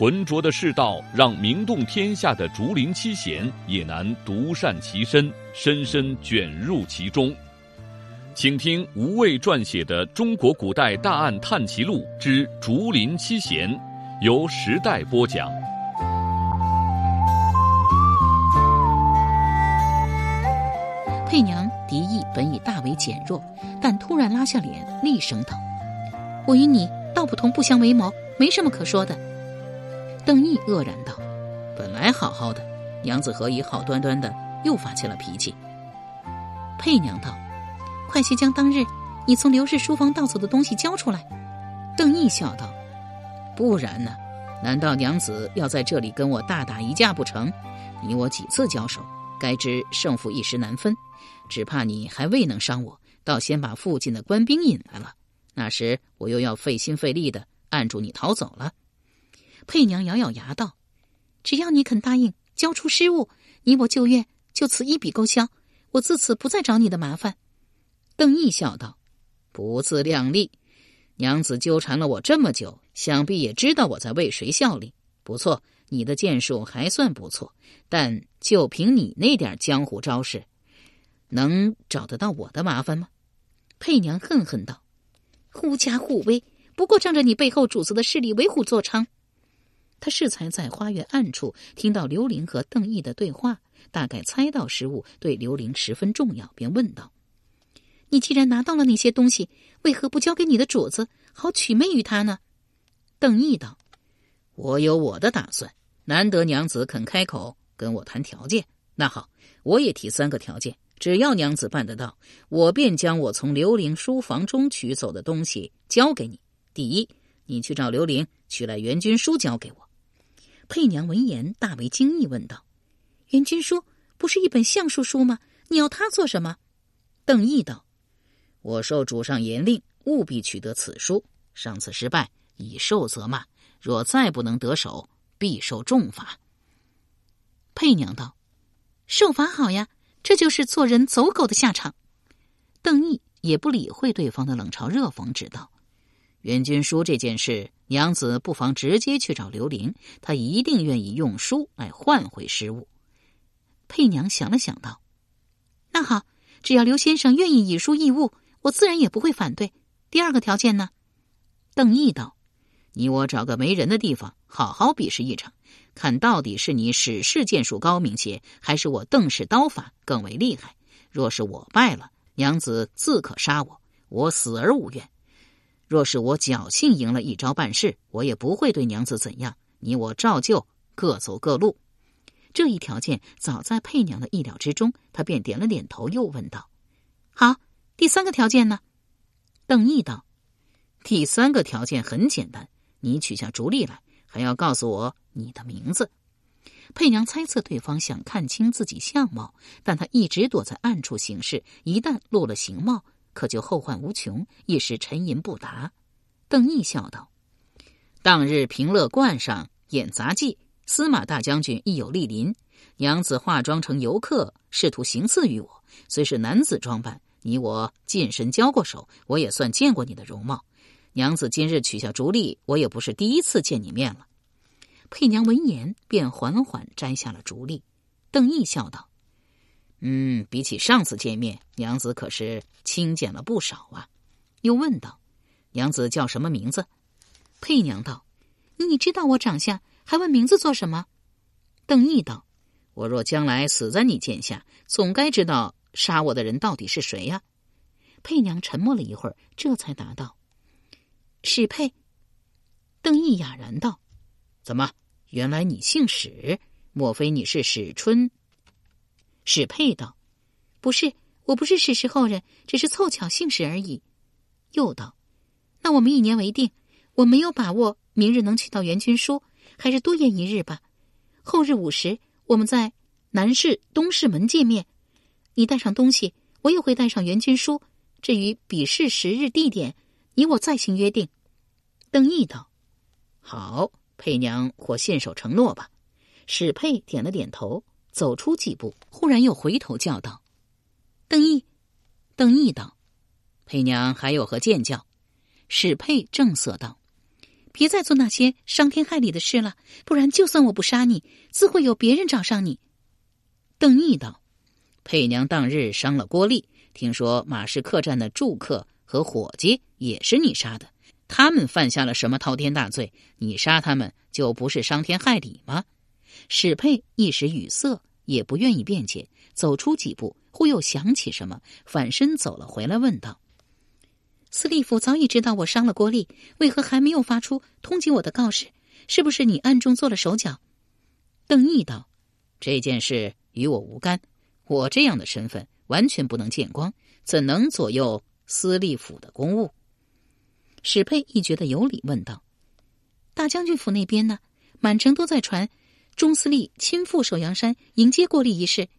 浑浊的世道，让名动天下的竹林七贤也难独善其身，深深卷入其中。请听吴畏撰写的《中国古代大案探奇录之竹林七贤》，由时代播讲。佩娘敌意本已大为减弱，但突然拉下脸，厉声道：“我与你道不同不相为谋，没什么可说的。”邓毅愕然道：“本来好好的，娘子何以好端端的又发起了脾气？”佩娘道：“快些将当日你从刘氏书房盗走的东西交出来。”邓毅笑道：“不然呢？难道娘子要在这里跟我大打一架不成？你我几次交手，该知胜负一时难分，只怕你还未能伤我，倒先把附近的官兵引来了。那时我又要费心费力的按住你逃走了。”佩娘咬咬牙道：“只要你肯答应交出失物，你我旧怨就此一笔勾销。我自此不再找你的麻烦。”邓毅笑道：“不自量力，娘子纠缠了我这么久，想必也知道我在为谁效力。不错，你的剑术还算不错，但就凭你那点江湖招式，能找得到我的麻烦吗？”佩娘恨恨道：“狐假虎威，不过仗着你背后主子的势力为虎作伥。”他适才在花园暗处听到刘玲和邓毅的对话，大概猜到失物对刘玲十分重要，便问道：“你既然拿到了那些东西，为何不交给你的主子，好取媚于他呢？”邓毅道：“我有我的打算，难得娘子肯开口跟我谈条件。那好，我也提三个条件，只要娘子办得到，我便将我从刘玲书房中取走的东西交给你。第一，你去找刘玲取来援军书交给我。”佩娘闻言大为惊异，问道：“元君书不是一本相术书吗？你要它做什么？”邓毅道：“我受主上严令，务必取得此书。上次失败，以受责骂，若再不能得手，必受重罚。”佩娘道：“受罚好呀，这就是做人走狗的下场。”邓毅也不理会对方的冷嘲热讽，只道：“元君书这件事。”娘子不妨直接去找刘玲，她一定愿意用书来换回失物。佩娘想了想道：“那好，只要刘先生愿意以书易物，我自然也不会反对。第二个条件呢？”邓毅道：“你我找个没人的地方，好好比试一场，看到底是你史氏剑术高明些，还是我邓氏刀法更为厉害。若是我败了，娘子自可杀我，我死而无怨。”若是我侥幸赢了一招半式，我也不会对娘子怎样。你我照旧各走各路。这一条件早在佩娘的意料之中，她便点了点头，又问道：“好，第三个条件呢？”邓毅道：“第三个条件很简单，你取下竹笠来，还要告诉我你的名字。”佩娘猜测对方想看清自己相貌，但他一直躲在暗处行事，一旦露了形貌。可就后患无穷，一时沉吟不答。邓毅笑道：“当日平乐观上演杂技，司马大将军亦有莅临。娘子化妆成游客，试图行刺于我。虽是男子装扮，你我近身交过手，我也算见过你的容貌。娘子今日取下竹笠，我也不是第一次见你面了。”佩娘闻言，便缓缓摘下了竹笠。邓毅笑道。嗯，比起上次见面，娘子可是清简了不少啊。又问道：“娘子叫什么名字？”佩娘道：“你知道我长相，还问名字做什么？”邓毅道：“我若将来死在你剑下，总该知道杀我的人到底是谁呀？”佩娘沉默了一会儿，这才答道：“史佩。”邓毅哑然道：“怎么？原来你姓史？莫非你是史春？”史佩道：“不是，我不是史氏后人，只是凑巧姓史而已。”又道：“那我们一年为定，我没有把握明日能取到元军书，还是多延一日吧。后日午时，我们在南市、东市门见面。你带上东西，我也会带上援军书。至于比试时日地点，你我再行约定。”邓毅道：“好，佩娘或信守承诺吧。”史佩点了点头，走出几步，忽然又回头叫道：“邓毅！”邓毅道：“佩娘还有何见教？”史佩正色道：“别再做那些伤天害理的事了，不然就算我不杀你，自会有别人找上你。”邓毅道：“佩娘当日伤了郭丽，听说马氏客栈的住客和伙计也是你杀的，他们犯下了什么滔天大罪？你杀他们就不是伤天害理吗？”史佩一时语塞，也不愿意辩解，走出几步，忽又想起什么，反身走了回来，问道：“司隶府早已知道我伤了郭丽，为何还没有发出通缉我的告示？是不是你暗中做了手脚？”邓毅道：“这件事与我无干，我这样的身份完全不能见光，怎能左右司隶府的公务？”史佩亦觉得有理，问道：“大将军府那边呢？满城都在传。”钟司令亲赴首阳山迎接郭丽一事，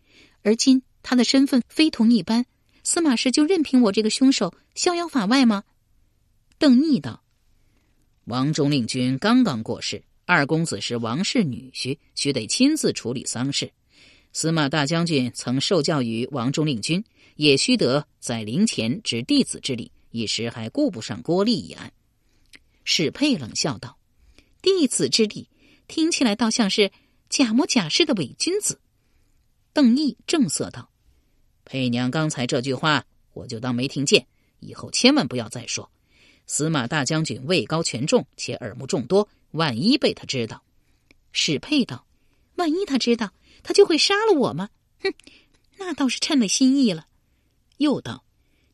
而今他的身份非同一般，司马氏就任凭我这个凶手逍遥法外吗？邓毅道：“王中令君刚刚过世，二公子是王氏女婿，须得亲自处理丧事。司马大将军曾受教于王中令君，也须得在灵前执弟子之礼，一时还顾不上郭丽一案。”史佩冷笑道：“弟子之礼，听起来倒像是……”假模假式的伪君子，邓毅正色道：“佩娘刚才这句话，我就当没听见。以后千万不要再说。司马大将军位高权重，且耳目众多，万一被他知道。”史佩道：“万一他知道，他就会杀了我吗？哼，那倒是趁了心意了。”又道：“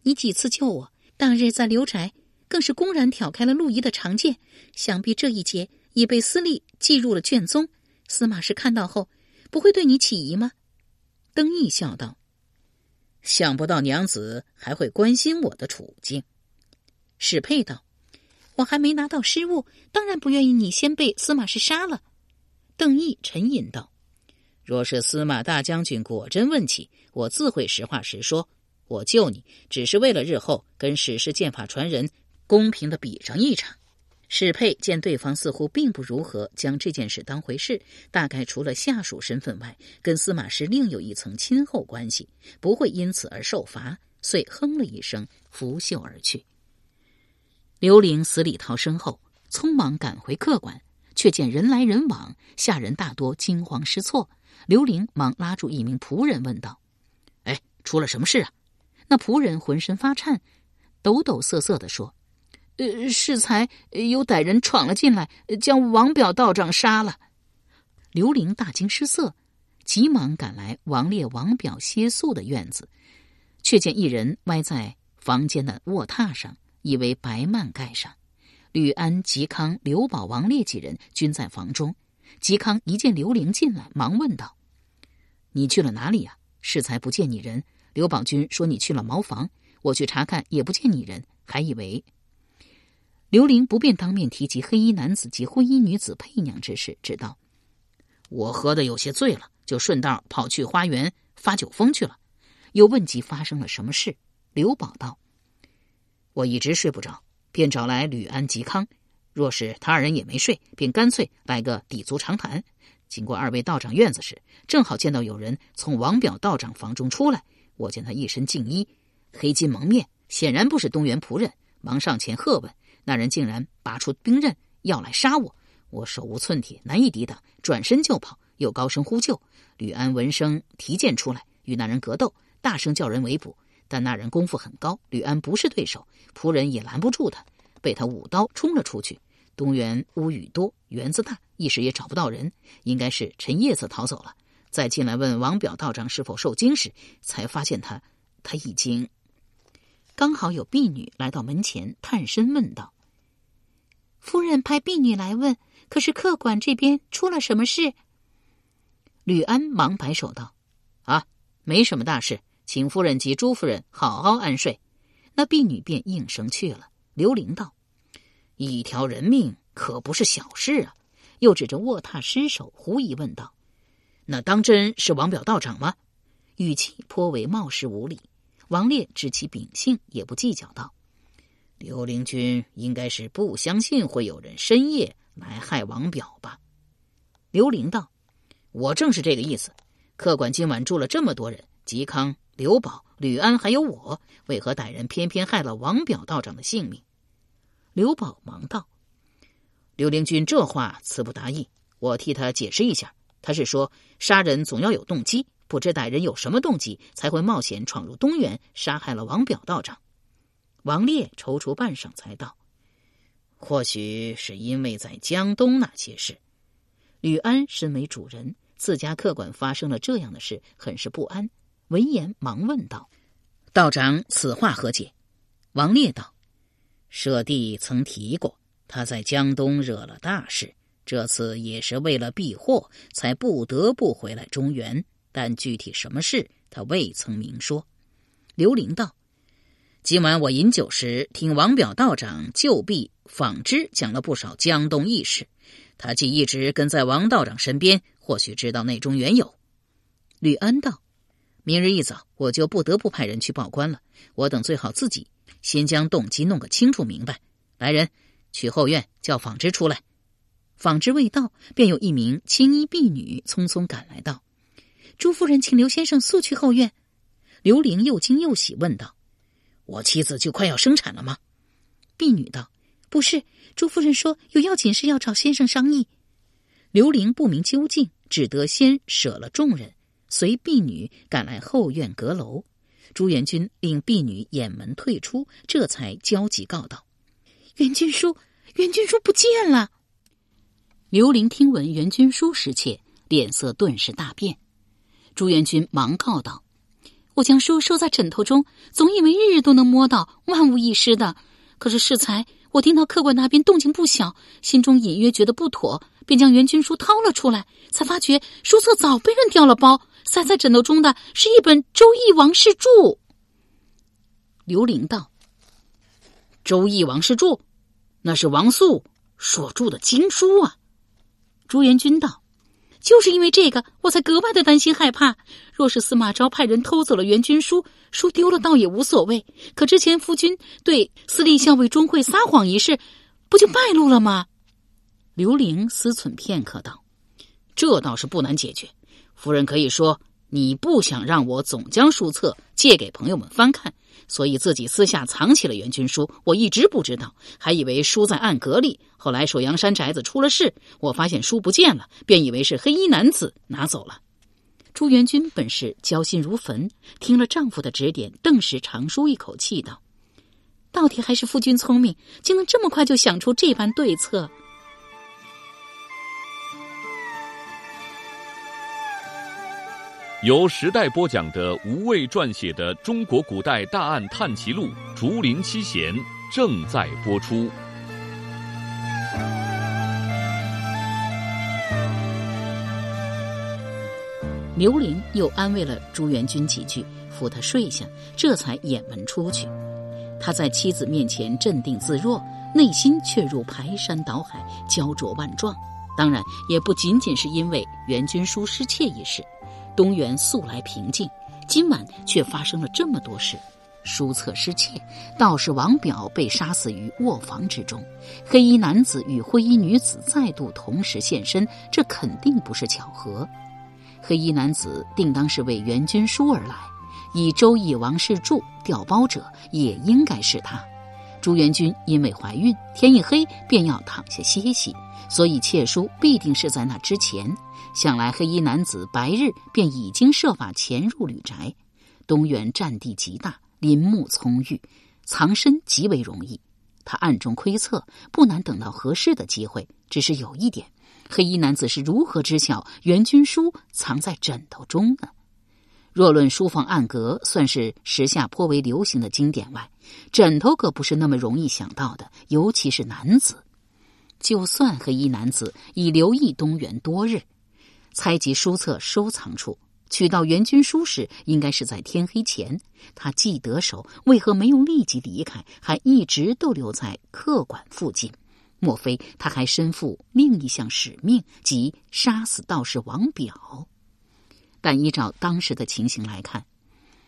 你几次救我，当日在刘宅，更是公然挑开了陆仪的长剑，想必这一劫已被司隶记入了卷宗。”司马氏看到后，不会对你起疑吗？邓毅笑道：“想不到娘子还会关心我的处境。”史佩道：“我还没拿到失物，当然不愿意你先被司马氏杀了。”邓毅沉吟道：“若是司马大将军果真问起，我自会实话实说。我救你，只是为了日后跟史氏剑法传人公平的比上一场。”史佩见对方似乎并不如何将这件事当回事，大概除了下属身份外，跟司马氏另有一层亲厚关系，不会因此而受罚，遂哼了一声，拂袖而去。刘玲死里逃生后，匆忙赶回客馆，却见人来人往，下人大多惊慌失措。刘玲忙拉住一名仆人问道：“哎，出了什么事啊？”那仆人浑身发颤，抖抖瑟瑟地说。呃，适才有歹人闯了进来，将王表道长杀了。刘玲大惊失色，急忙赶来王烈、王表歇宿的院子，却见一人歪在房间的卧榻上，以为白幔盖上。吕安、吉康、刘宝、王烈几人均在房中。吉康一见刘玲进来，忙问道：“你去了哪里呀？适才不见你人。刘宝军说你去了茅房，我去查看也不见你人，还以为……”刘玲不便当面提及黑衣男子及灰衣女子配娘之事，只道：“我喝的有些醉了，就顺道跑去花园发酒疯去了。”又问及发生了什么事。刘宝道：“我一直睡不着，便找来吕安、吉康。若是他二人也没睡，便干脆来个抵足长谈。经过二位道长院子时，正好见到有人从王表道长房中出来。我见他一身净衣，黑金蒙面，显然不是东园仆人，忙上前喝问。”那人竟然拔出兵刃要来杀我，我手无寸铁，难以抵挡，转身就跑，又高声呼救。吕安闻声提剑出来，与那人格斗，大声叫人围捕。但那人功夫很高，吕安不是对手，仆人也拦不住他，被他舞刀冲了出去。东园屋雨多，园子大，一时也找不到人，应该是趁夜色逃走了。再进来问王表道长是否受惊时，才发现他他已经。刚好有婢女来到门前，探身问道。夫人派婢女来问，可是客馆这边出了什么事？吕安忙摆手道：“啊，没什么大事，请夫人及朱夫人好好安睡。”那婢女便应声去了。刘玲道：“一条人命可不是小事啊！”又指着卧榻尸首，狐疑问道：“那当真是王表道长吗？语气颇为冒失无礼。王烈知其秉性，也不计较道：“刘灵君应该是不相信会有人深夜来害王表吧？”刘玲道：“我正是这个意思。客馆今晚住了这么多人，嵇康、刘宝、吕安还有我，为何歹人偏偏害了王表道长的性命？”刘宝忙道：“刘灵君这话词不达意，我替他解释一下。他是说，杀人总要有动机。”不知歹人有什么动机，才会冒险闯入东园，杀害了王表道长。王烈踌躇半晌，才道：“或许是因为在江东那些事。”吕安身为主人，自家客馆发生了这样的事，很是不安。闻言，忙问道：“道长，此话何解？”王烈道：“舍弟曾提过，他在江东惹了大事，这次也是为了避祸，才不得不回来中原。”但具体什么事，他未曾明说。刘玲道：“今晚我饮酒时，听王表道长旧婢纺织讲了不少江东轶事。他既一直跟在王道长身边，或许知道内中缘由。”吕安道：“明日一早，我就不得不派人去报官了。我等最好自己先将动机弄个清楚明白。来人，去后院叫纺织出来。”纺织未到，便有一名青衣婢女匆匆赶来道。朱夫人，请刘先生速去后院。刘玲又惊又喜，问道：“我妻子就快要生产了吗？”婢女道：“不是，朱夫人说有要紧事要找先生商议。”刘玲不明究竟，只得先舍了众人，随婢女赶来后院阁楼。朱元军令婢女掩门退出，这才焦急告道：“元军书，元军书不见了。”刘玲听闻元军书失窃，脸色顿时大变。朱元军忙告道：“我将书收在枕头中，总以为日日都能摸到，万无一失的。可是适才我听到客官那边动静不小，心中隐约觉得不妥，便将元军书掏了出来，才发觉书册早被人掉了包，塞在枕头中的是一本《周易王氏注》。”刘玲道：“《周易王氏注》，那是王素所著的经书啊。”朱元军道。就是因为这个，我才格外的担心害怕。若是司马昭派人偷走了元军书，书丢了倒也无所谓。可之前夫君对司隶校尉钟会撒谎一事，不就败露了吗？刘玲思忖片刻道：“这倒是不难解决。夫人可以说你不想让我总将书册借给朋友们翻看。”所以自己私下藏起了元军书，我一直不知道，还以为书在暗格里。后来首阳山宅子出了事，我发现书不见了，便以为是黑衣男子拿走了。朱元军本是焦心如焚，听了丈夫的指点，顿时长舒一口气，道：“到底还是夫君聪明，竟能这么快就想出这般对策。”由时代播讲的吴畏撰写的《中国古代大案探奇录·竹林七贤》正在播出。刘玲又安慰了朱元军几句，扶他睡下，这才掩门出去。他在妻子面前镇定自若，内心却如排山倒海，焦灼万状。当然，也不仅仅是因为元军书失窃一事。东原素来平静，今晚却发生了这么多事：书册失窃，道士王表被杀死于卧房之中，黑衣男子与灰衣女子再度同时现身，这肯定不是巧合。黑衣男子定当是为元军书而来，以周易王氏著调包者也应该是他。朱元军因为怀孕，天一黑便要躺下歇息，所以窃书必定是在那之前。想来黑衣男子白日便已经设法潜入吕宅。东原占地极大，林木葱郁，藏身极为容易。他暗中窥测，不难等到合适的机会。只是有一点，黑衣男子是如何知晓元军书藏在枕头中呢？若论书房暗格，算是时下颇为流行的经典外，枕头可不是那么容易想到的，尤其是男子。就算黑衣男子已留意东原多日。猜及书册收藏处，取到元军书时，应该是在天黑前。他既得手，为何没有立即离开，还一直都留在客馆附近？莫非他还身负另一项使命，即杀死道士王表？但依照当时的情形来看，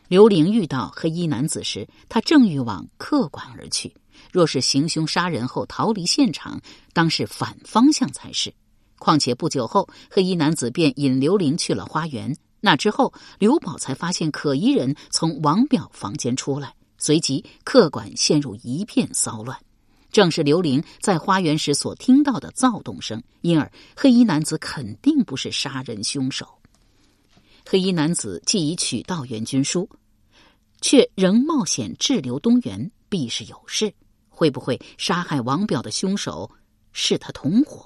刘玲遇到黑衣男子时，他正欲往客馆而去。若是行凶杀人后逃离现场，当是反方向才是。况且不久后，黑衣男子便引刘玲去了花园。那之后，刘宝才发现可疑人从王表房间出来，随即客馆陷入一片骚乱。正是刘玲在花园时所听到的躁动声，因而黑衣男子肯定不是杀人凶手。黑衣男子既已取到援军书，却仍冒险滞留东园，必是有事。会不会杀害王表的凶手是他同伙？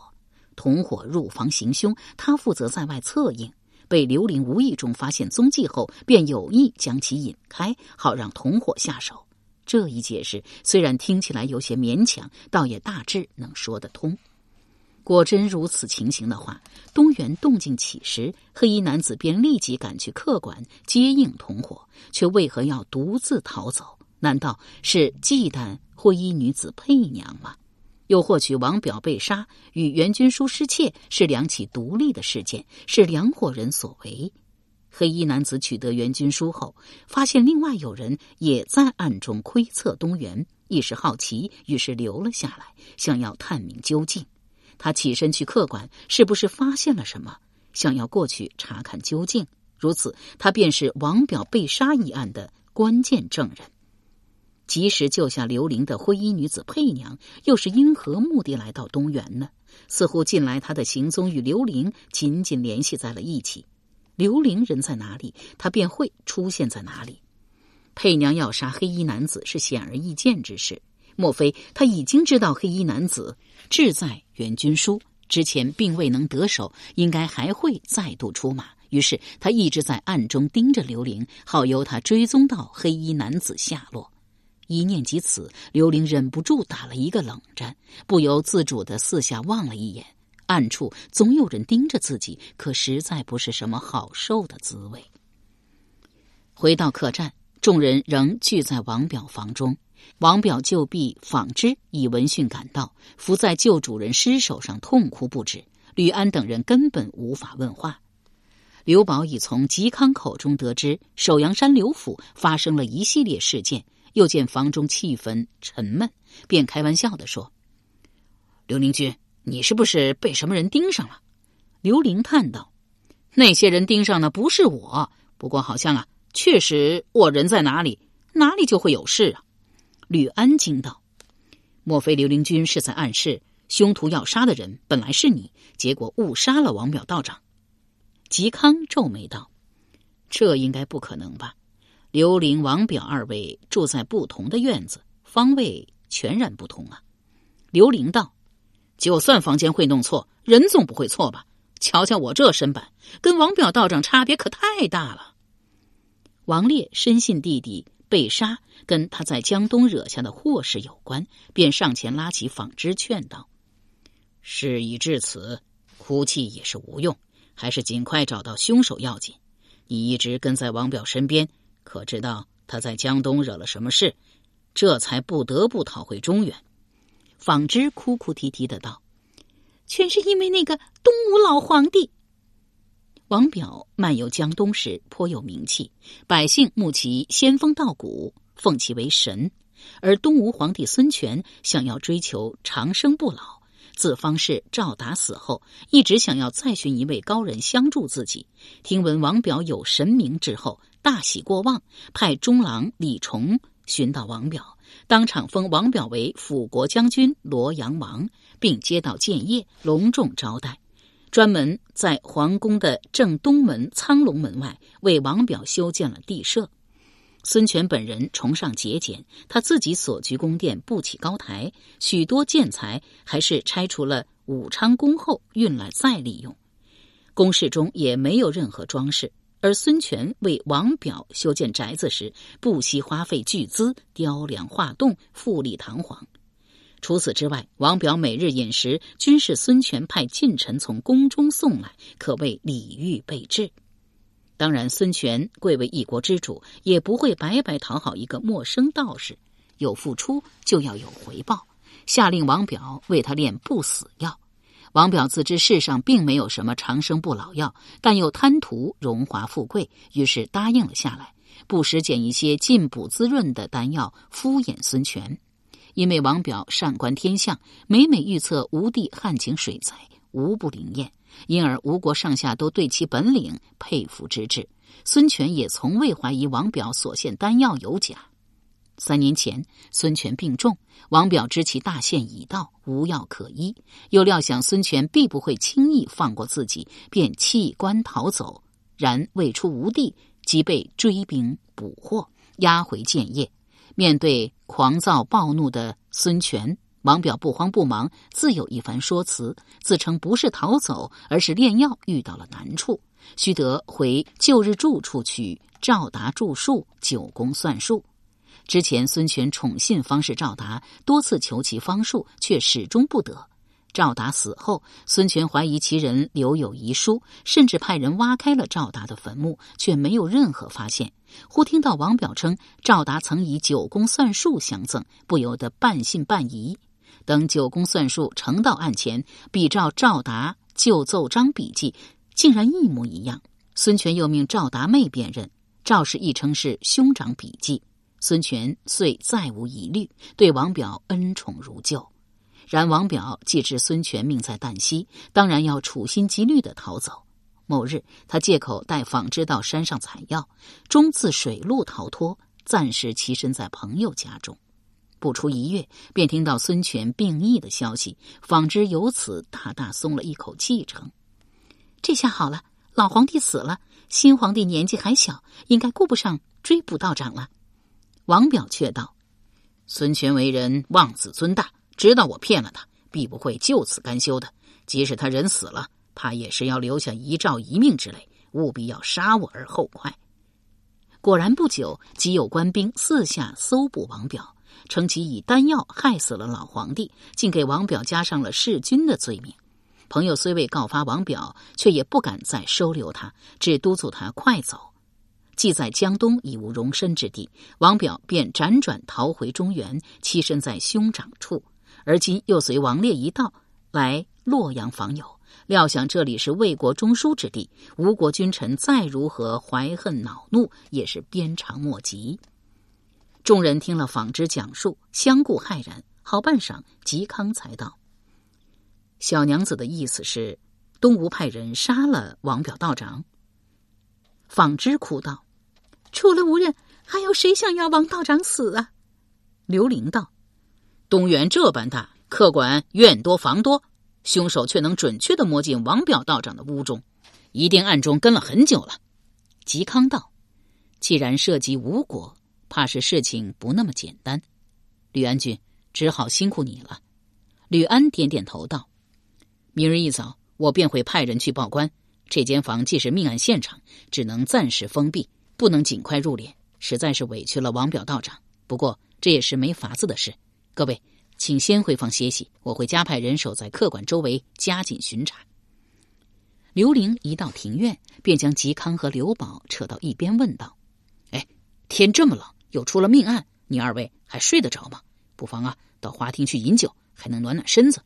同伙入房行凶，他负责在外策应。被刘玲无意中发现踪迹后，便有意将其引开，好让同伙下手。这一解释虽然听起来有些勉强，倒也大致能说得通。果真如此情形的话，东原动静起时，黑衣男子便立即赶去客馆接应同伙，却为何要独自逃走？难道是忌惮灰衣女子佩娘吗？又或许王表被杀与袁军书失窃是两起独立的事件，是两伙人所为。黑衣男子取得援军书后，发现另外有人也在暗中窥测东园，一时好奇，于是留了下来，想要探明究竟。他起身去客馆，是不是发现了什么？想要过去查看究竟。如此，他便是王表被杀一案的关键证人。及时救下刘玲的灰衣女子佩娘，又是因何目的来到东园呢？似乎近来他的行踪与刘玲紧紧联系在了一起。刘玲人在哪里，他便会出现在哪里。佩娘要杀黑衣男子是显而易见之事，莫非他已经知道黑衣男子志在援军书，之前并未能得手，应该还会再度出马。于是他一直在暗中盯着刘玲，好由他追踪到黑衣男子下落。一念及此，刘玲忍不住打了一个冷战，不由自主的四下望了一眼，暗处总有人盯着自己，可实在不是什么好受的滋味。回到客栈，众人仍聚在王表房中。王表旧婢纺织以闻讯赶到，伏在旧主人尸首上痛哭不止。吕安等人根本无法问话。刘宝已从吉康口中得知，首阳山刘府发生了一系列事件。又见房中气氛沉闷，便开玩笑的说：“刘宁君，你是不是被什么人盯上了？”刘玲叹道：“那些人盯上的不是我，不过好像啊，确实我人在哪里，哪里就会有事啊。”吕安惊道：“莫非刘灵君是在暗示，凶徒要杀的人本来是你，结果误杀了王淼道长？”吉康皱眉道：“这应该不可能吧？”刘玲、王表二位住在不同的院子，方位全然不同啊。刘玲道：“就算房间会弄错，人总不会错吧？瞧瞧我这身板，跟王表道长差别可太大了。”王烈深信弟弟被杀跟他在江东惹下的祸事有关，便上前拉起纺织劝道：“事已至此，哭泣也是无用，还是尽快找到凶手要紧。你一直跟在王表身边。”可知道他在江东惹了什么事，这才不得不逃回中原。纺织哭哭啼啼的道：“全是因为那个东吴老皇帝。”王表漫游江东时颇有名气，百姓慕其仙风道骨，奉其为神。而东吴皇帝孙权想要追求长生不老，自方士赵达死后，一直想要再寻一位高人相助自己。听闻王表有神明之后。大喜过望，派中郎李崇寻到王表，当场封王表为辅国将军、罗阳王，并接到建业，隆重招待。专门在皇宫的正东门苍龙门外为王表修建了地舍。孙权本人崇尚节俭，他自己所居宫殿不起高台，许多建材还是拆除了武昌宫后运来再利用。宫室中也没有任何装饰。而孙权为王表修建宅子时，不惜花费巨资雕梁画栋，富丽堂皇。除此之外，王表每日饮食均是孙权派近臣从宫中送来，可谓礼遇备至。当然，孙权贵为一国之主，也不会白白讨好一个陌生道士，有付出就要有回报。下令王表为他炼不死药。王表自知世上并没有什么长生不老药，但又贪图荣华富贵，于是答应了下来，不时捡一些进补滋润的丹药敷衍孙权。因为王表善观天象，每每预测吴地旱情水灾，无不灵验，因而吴国上下都对其本领佩服之至。孙权也从未怀疑王表所献丹药有假。三年前，孙权病重，王表知其大限已到，无药可医，又料想孙权必不会轻易放过自己，便弃官逃走。然未出吴地，即被追兵捕获，押回建业。面对狂躁暴怒的孙权，王表不慌不忙，自有一番说辞，自称不是逃走，而是炼药遇到了难处，须得回旧日住处去赵达著述九宫算术。之前，孙权宠信方士赵达，多次求其方术，却始终不得。赵达死后，孙权怀疑其人留有遗书，甚至派人挖开了赵达的坟墓，却没有任何发现。忽听到王表称赵达曾以九宫算术相赠，不由得半信半疑。等九宫算术呈到案前，比照赵达旧奏章笔记，竟然一模一样。孙权又命赵达妹辨认，赵氏亦称是兄长笔记。孙权遂再无疑虑，对王表恩宠如旧。然王表既知孙权命在旦夕，当然要处心积虑的逃走。某日，他借口带纺织到山上采药，终自水路逃脱，暂时栖身在朋友家中。不出一月，便听到孙权病疫的消息，纺织由此大大松了一口气，称：“这下好了，老皇帝死了，新皇帝年纪还小，应该顾不上追捕道长了。”王表却道：“孙权为人妄自尊大，知道我骗了他，必不会就此甘休的。即使他人死了，怕也是要留下遗诏遗命之类，务必要杀我而后快。”果然不久，即有官兵四下搜捕王表，称其以丹药害死了老皇帝，竟给王表加上了弑君的罪名。朋友虽未告发王表，却也不敢再收留他，只督促他快走。既在江东已无容身之地，王表便辗转逃回中原，栖身在兄长处。而今又随王烈一道来洛阳访友，料想这里是魏国中枢之地，吴国君臣再如何怀恨恼怒，也是鞭长莫及。众人听了纺织讲述，相顾骇然。好半晌，嵇康才道：“小娘子的意思是，东吴派人杀了王表道长。”纺织哭道：“除了无人，还有谁想要王道长死啊？”刘玲道：“东原这般大，客馆院多房多，凶手却能准确的摸进王表道长的屋中，一定暗中跟了很久了。”嵇康道：“既然涉及吴国，怕是事情不那么简单。吕安君只好辛苦你了。”吕安点点头道：“明日一早，我便会派人去报官。”这间房既是命案现场，只能暂时封闭，不能尽快入殓，实在是委屈了王表道长。不过这也是没法子的事。各位，请先回房歇息，我会加派人手在客馆周围加紧巡查。刘玲一到庭院，便将嵇康和刘宝扯到一边，问道：“哎，天这么冷，又出了命案，你二位还睡得着吗？不妨啊，到花厅去饮酒，还能暖暖身子。”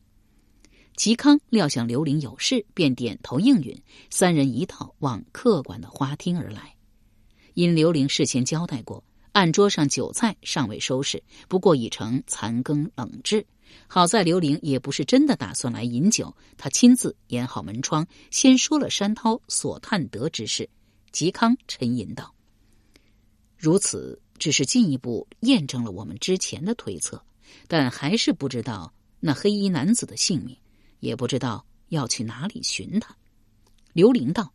嵇康料想刘玲有事，便点头应允。三人一道往客馆的花厅而来。因刘玲事前交代过，案桌上酒菜尚未收拾，不过已成残羹冷炙。好在刘玲也不是真的打算来饮酒，他亲自掩好门窗，先说了山涛所探得之事。嵇康沉吟道：“如此，只是进一步验证了我们之前的推测，但还是不知道那黑衣男子的姓名。”也不知道要去哪里寻他。刘玲道：“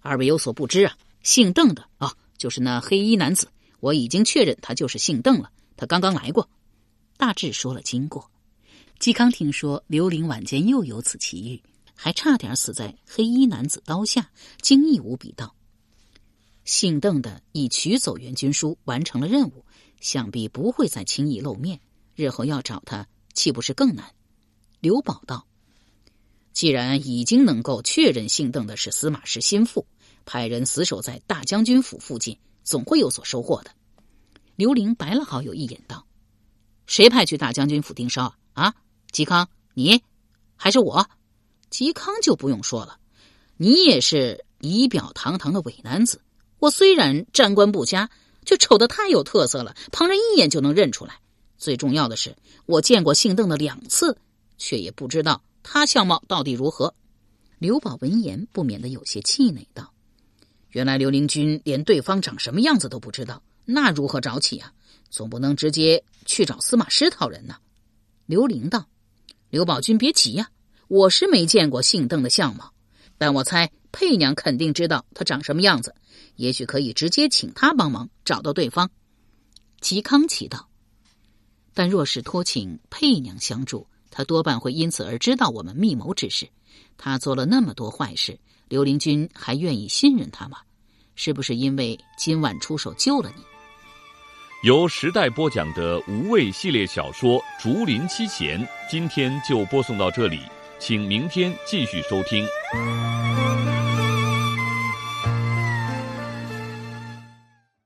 二位有所不知啊，姓邓的啊，就是那黑衣男子。我已经确认他就是姓邓了。他刚刚来过。”大致说了经过。嵇康听说刘玲晚间又有此奇遇，还差点死在黑衣男子刀下，惊异无比道：“姓邓的已取走援军书，完成了任务，想必不会再轻易露面。日后要找他，岂不是更难？”刘宝道。既然已经能够确认姓邓的是司马氏心腹，派人死守在大将军府附近，总会有所收获的。刘玲白了好友一眼，道：“谁派去大将军府盯梢啊？啊，嵇康，你还是我？嵇康就不用说了，你也是仪表堂堂的伪男子。我虽然沾官不佳，却丑得太有特色了，旁人一眼就能认出来。最重要的是，我见过姓邓的两次，却也不知道他相貌到底如何。刘宝闻言不免得有些气馁，道：“原来刘灵君连对方长什么样子都不知道，那如何找起啊？总不能直接去找司马师讨人呢？”刘玲道：“刘宝君别急呀，我是没见过姓邓的相貌，但我猜佩娘肯定知道他长什么样子，也许可以直接请他帮忙找到对方。”嵇康奇道。但若是托请佩娘相助，他多半会因此而知道我们密谋之事。他做了那么多坏事，刘灵君还愿意信任他吗？是不是因为今晚出手救了你？由时代播讲的无畏系列小说《竹林七贤》，今天就播送到这里，请明天继续收听。